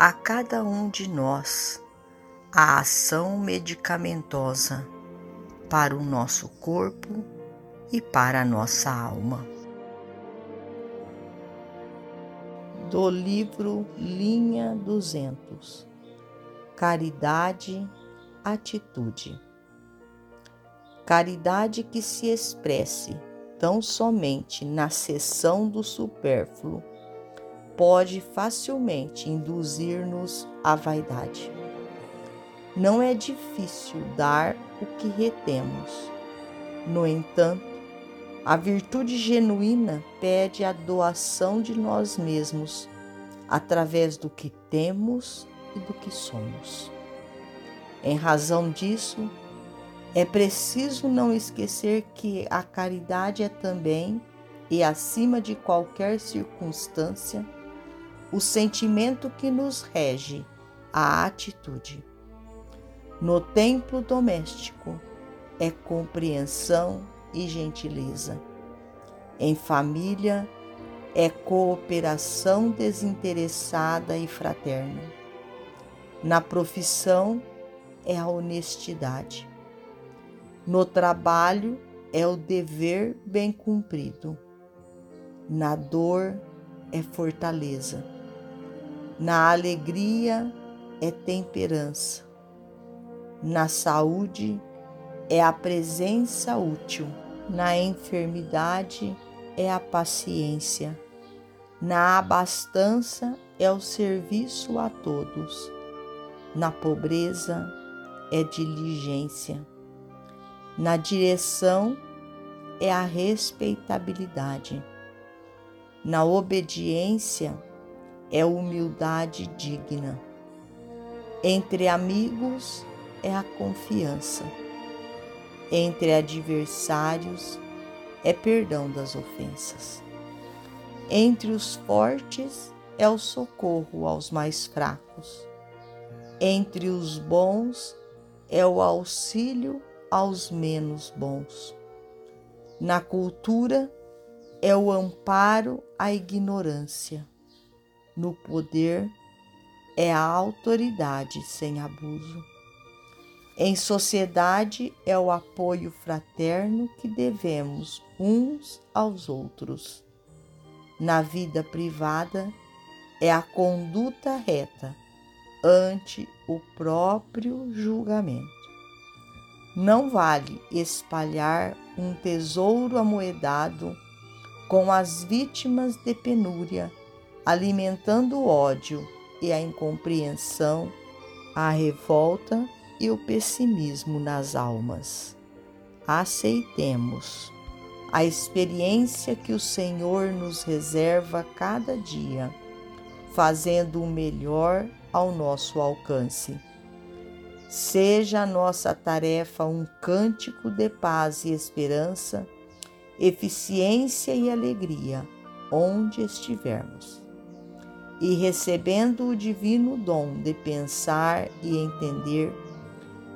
a cada um de nós a ação medicamentosa para o nosso corpo e para a nossa alma. Do livro Linha 200 Caridade, Atitude. Caridade que se expresse tão somente na cessão do supérfluo pode facilmente induzir-nos à vaidade. Não é difícil dar o que retemos. No entanto, a virtude genuína pede a doação de nós mesmos, através do que temos e do que somos. Em razão disso, é preciso não esquecer que a caridade é também, e acima de qualquer circunstância, o sentimento que nos rege, a atitude. No templo doméstico é compreensão e gentileza. Em família é cooperação desinteressada e fraterna. Na profissão é a honestidade. No trabalho é o dever bem cumprido. Na dor é fortaleza na alegria é temperança. Na saúde é a presença útil. Na enfermidade é a paciência. Na abastança é o serviço a todos. Na pobreza é diligência. Na direção é a respeitabilidade. Na obediência é humildade digna. Entre amigos é a confiança. Entre adversários é perdão das ofensas. Entre os fortes é o socorro aos mais fracos. Entre os bons é o auxílio aos menos bons. Na cultura é o amparo à ignorância. No poder é a autoridade sem abuso. Em sociedade é o apoio fraterno que devemos uns aos outros. Na vida privada é a conduta reta ante o próprio julgamento. Não vale espalhar um tesouro amoedado com as vítimas de penúria alimentando o ódio e a incompreensão, a revolta e o pessimismo nas almas. Aceitemos a experiência que o Senhor nos reserva cada dia, fazendo o melhor ao nosso alcance. Seja a nossa tarefa um cântico de paz e esperança, eficiência e alegria, onde estivermos e recebendo o divino dom de pensar e entender,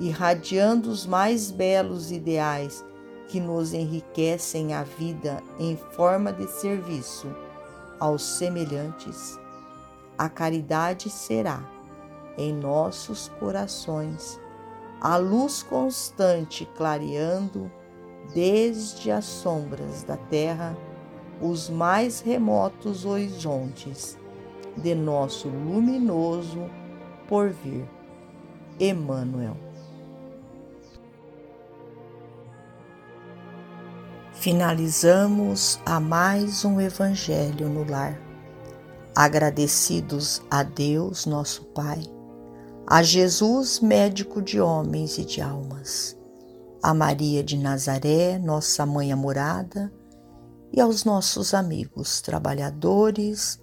irradiando os mais belos ideais que nos enriquecem a vida em forma de serviço aos semelhantes, a caridade será, em nossos corações, a luz constante clareando desde as sombras da terra os mais remotos horizontes de nosso luminoso porvir. Emmanuel. Finalizamos a mais um Evangelho no Lar. Agradecidos a Deus, nosso Pai, a Jesus, médico de homens e de almas, a Maria de Nazaré, nossa mãe amorada, e aos nossos amigos trabalhadores